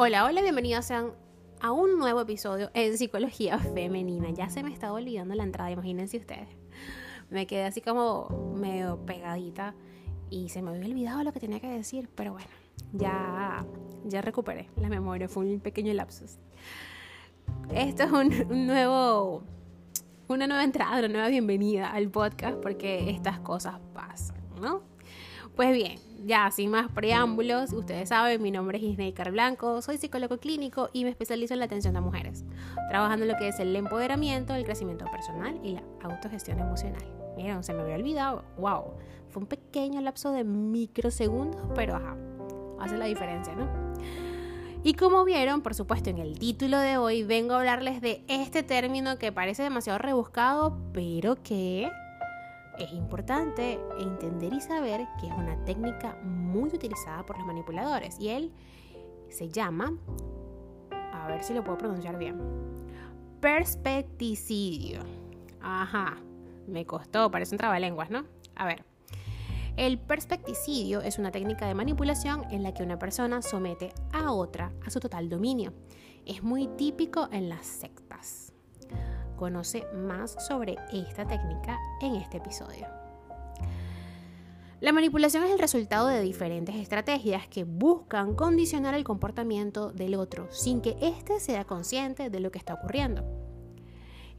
Hola, hola, bienvenidos sean a un nuevo episodio en Psicología Femenina. Ya se me estaba olvidando la entrada, imagínense ustedes. Me quedé así como medio pegadita y se me había olvidado lo que tenía que decir, pero bueno, ya, ya recuperé la memoria, fue un pequeño lapsus. Esto es un, nuevo, una nueva entrada, una nueva bienvenida al podcast porque estas cosas pasan, ¿no? Pues bien, ya sin más preámbulos, ustedes saben, mi nombre es Isneikar Blanco, soy psicólogo clínico y me especializo en la atención a mujeres, trabajando en lo que es el empoderamiento, el crecimiento personal y la autogestión emocional. Miren, se me había olvidado, wow, fue un pequeño lapso de microsegundos, pero ajá, hace la diferencia, ¿no? Y como vieron, por supuesto, en el título de hoy vengo a hablarles de este término que parece demasiado rebuscado, pero que es importante entender y saber que es una técnica muy utilizada por los manipuladores y él se llama, a ver si lo puedo pronunciar bien, perspecticidio. Ajá, me costó, parece un trabalenguas, ¿no? A ver. El perspecticidio es una técnica de manipulación en la que una persona somete a otra a su total dominio. Es muy típico en las sectas. Conoce más sobre esta técnica en este episodio. La manipulación es el resultado de diferentes estrategias que buscan condicionar el comportamiento del otro sin que éste sea consciente de lo que está ocurriendo.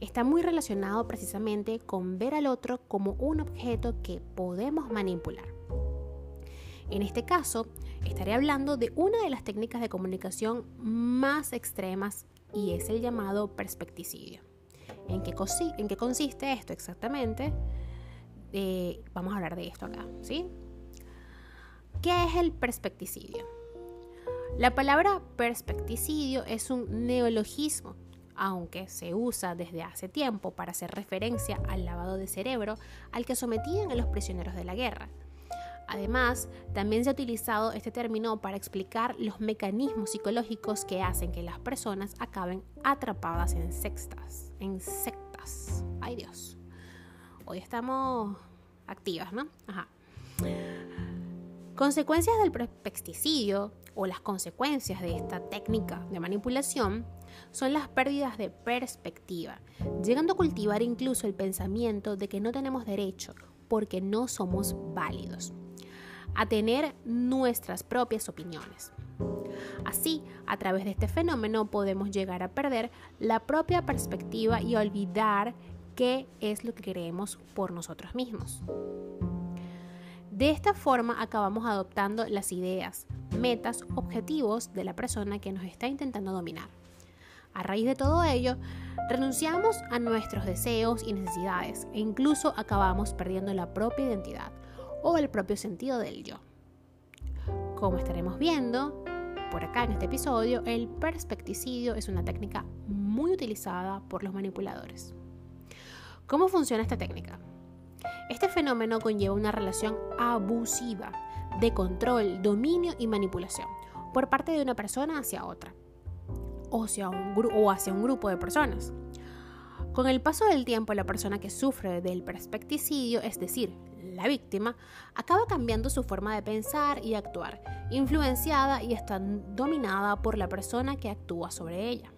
Está muy relacionado precisamente con ver al otro como un objeto que podemos manipular. En este caso, estaré hablando de una de las técnicas de comunicación más extremas y es el llamado perspecticidio. ¿En qué, consiste esto exactamente? Eh, vamos a hablar de esto acá, ¿sí? ¿Qué es el perspecticidio? La palabra perspecticidio es un neologismo, aunque se usa desde hace tiempo para hacer referencia al lavado de cerebro al que sometían a los prisioneros de la guerra. Además, también se ha utilizado este término para explicar los mecanismos psicológicos que hacen que las personas acaben atrapadas en sextas, en sectas. Ay Dios. Hoy estamos activas, ¿no? Ajá. Consecuencias del pesticidio o las consecuencias de esta técnica de manipulación son las pérdidas de perspectiva, llegando a cultivar incluso el pensamiento de que no tenemos derecho porque no somos válidos a tener nuestras propias opiniones. Así, a través de este fenómeno podemos llegar a perder la propia perspectiva y olvidar qué es lo que queremos por nosotros mismos. De esta forma acabamos adoptando las ideas, metas, objetivos de la persona que nos está intentando dominar. A raíz de todo ello, renunciamos a nuestros deseos y necesidades e incluso acabamos perdiendo la propia identidad o el propio sentido del yo. Como estaremos viendo por acá en este episodio, el perspecticidio es una técnica muy utilizada por los manipuladores. ¿Cómo funciona esta técnica? Este fenómeno conlleva una relación abusiva de control, dominio y manipulación por parte de una persona hacia otra o hacia un, o hacia un grupo de personas. Con el paso del tiempo, la persona que sufre del perspecticidio, es decir, la víctima, acaba cambiando su forma de pensar y actuar, influenciada y está dominada por la persona que actúa sobre ella.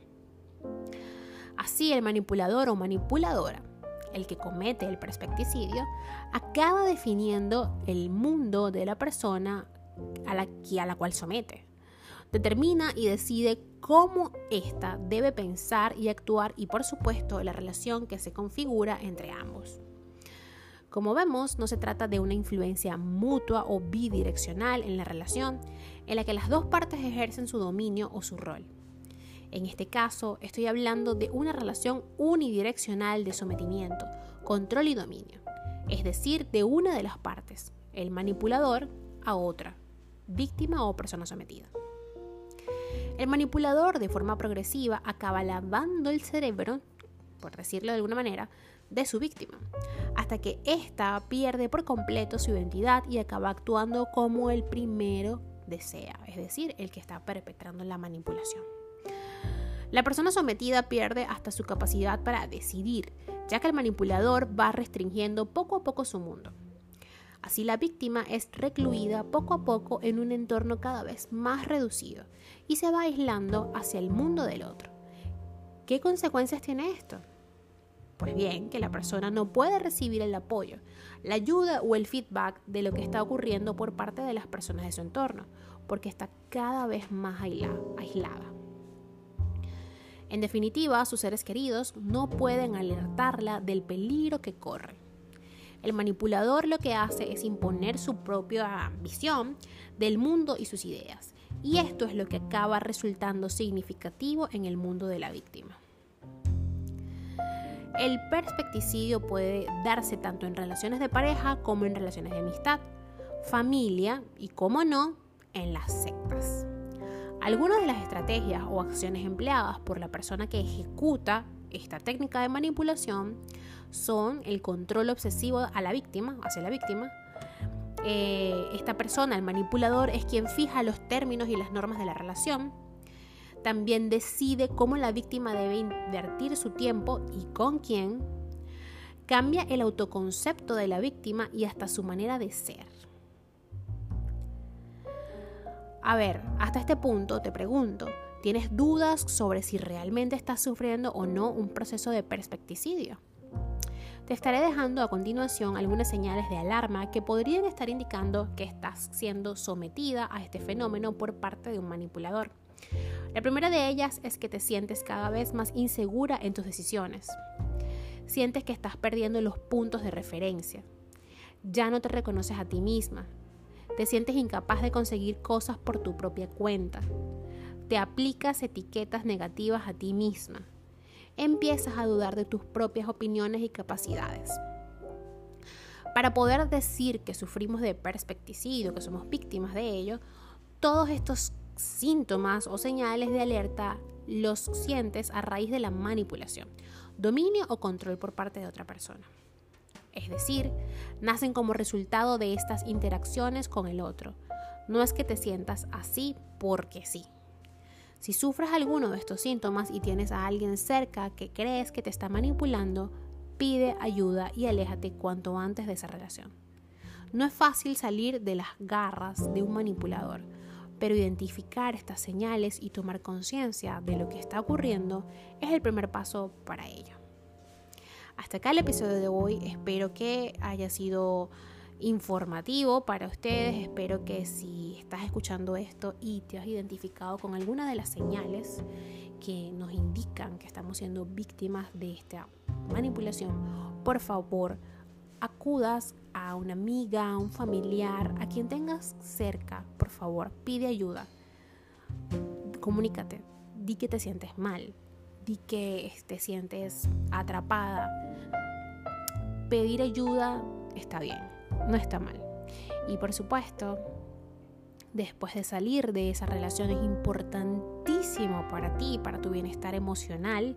Así, el manipulador o manipuladora, el que comete el perspecticidio, acaba definiendo el mundo de la persona a la, a la cual somete. Determina y decide cómo ésta debe pensar y actuar y por supuesto la relación que se configura entre ambos. Como vemos, no se trata de una influencia mutua o bidireccional en la relación, en la que las dos partes ejercen su dominio o su rol. En este caso, estoy hablando de una relación unidireccional de sometimiento, control y dominio, es decir, de una de las partes, el manipulador, a otra, víctima o persona sometida. El manipulador de forma progresiva acaba lavando el cerebro, por decirlo de alguna manera, de su víctima, hasta que ésta pierde por completo su identidad y acaba actuando como el primero desea, es decir, el que está perpetrando la manipulación. La persona sometida pierde hasta su capacidad para decidir, ya que el manipulador va restringiendo poco a poco su mundo. Así la víctima es recluida poco a poco en un entorno cada vez más reducido y se va aislando hacia el mundo del otro. ¿Qué consecuencias tiene esto? Pues bien, que la persona no puede recibir el apoyo, la ayuda o el feedback de lo que está ocurriendo por parte de las personas de su entorno, porque está cada vez más aislada. En definitiva, sus seres queridos no pueden alertarla del peligro que corre. El manipulador lo que hace es imponer su propia visión del mundo y sus ideas, y esto es lo que acaba resultando significativo en el mundo de la víctima. El perspecticidio puede darse tanto en relaciones de pareja como en relaciones de amistad, familia y, como no, en las sectas. Algunas de las estrategias o acciones empleadas por la persona que ejecuta esta técnica de manipulación son el control obsesivo a la víctima, hacia la víctima. Eh, esta persona, el manipulador, es quien fija los términos y las normas de la relación también decide cómo la víctima debe invertir su tiempo y con quién. Cambia el autoconcepto de la víctima y hasta su manera de ser. A ver, hasta este punto te pregunto, ¿tienes dudas sobre si realmente estás sufriendo o no un proceso de perspecticidio? Te estaré dejando a continuación algunas señales de alarma que podrían estar indicando que estás siendo sometida a este fenómeno por parte de un manipulador. La primera de ellas es que te sientes cada vez más insegura en tus decisiones. Sientes que estás perdiendo los puntos de referencia. Ya no te reconoces a ti misma. Te sientes incapaz de conseguir cosas por tu propia cuenta. Te aplicas etiquetas negativas a ti misma. Empiezas a dudar de tus propias opiniones y capacidades. Para poder decir que sufrimos de perspecticidio, que somos víctimas de ello, todos estos síntomas o señales de alerta los sientes a raíz de la manipulación, dominio o control por parte de otra persona. Es decir, nacen como resultado de estas interacciones con el otro. No es que te sientas así porque sí. Si sufres alguno de estos síntomas y tienes a alguien cerca que crees que te está manipulando, pide ayuda y aléjate cuanto antes de esa relación. No es fácil salir de las garras de un manipulador pero identificar estas señales y tomar conciencia de lo que está ocurriendo es el primer paso para ello. Hasta acá el episodio de hoy, espero que haya sido informativo para ustedes, espero que si estás escuchando esto y te has identificado con alguna de las señales que nos indican que estamos siendo víctimas de esta manipulación, por favor, acudas a una amiga, a un familiar, a quien tengas cerca, por favor, pide ayuda. Comunícate, di que te sientes mal, di que te sientes atrapada. Pedir ayuda está bien, no está mal. Y por supuesto, después de salir de esa relación es importantísimo para ti, para tu bienestar emocional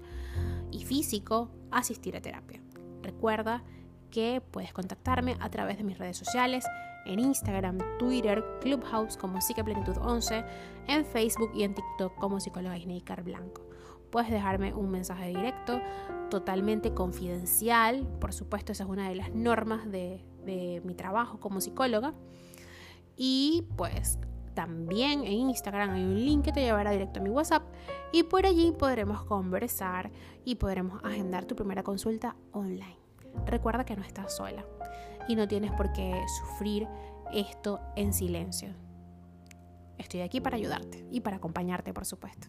y físico, asistir a terapia. Recuerda que puedes contactarme a través de mis redes sociales, en Instagram, Twitter, Clubhouse como Psiqueplenitud 11, en Facebook y en TikTok como psicóloga Isneikar Blanco. Puedes dejarme un mensaje directo, totalmente confidencial, por supuesto esa es una de las normas de, de mi trabajo como psicóloga. Y pues también en Instagram hay un link que te llevará directo a mi WhatsApp y por allí podremos conversar y podremos agendar tu primera consulta online. Recuerda que no estás sola y no tienes por qué sufrir esto en silencio. Estoy aquí para ayudarte y para acompañarte, por supuesto.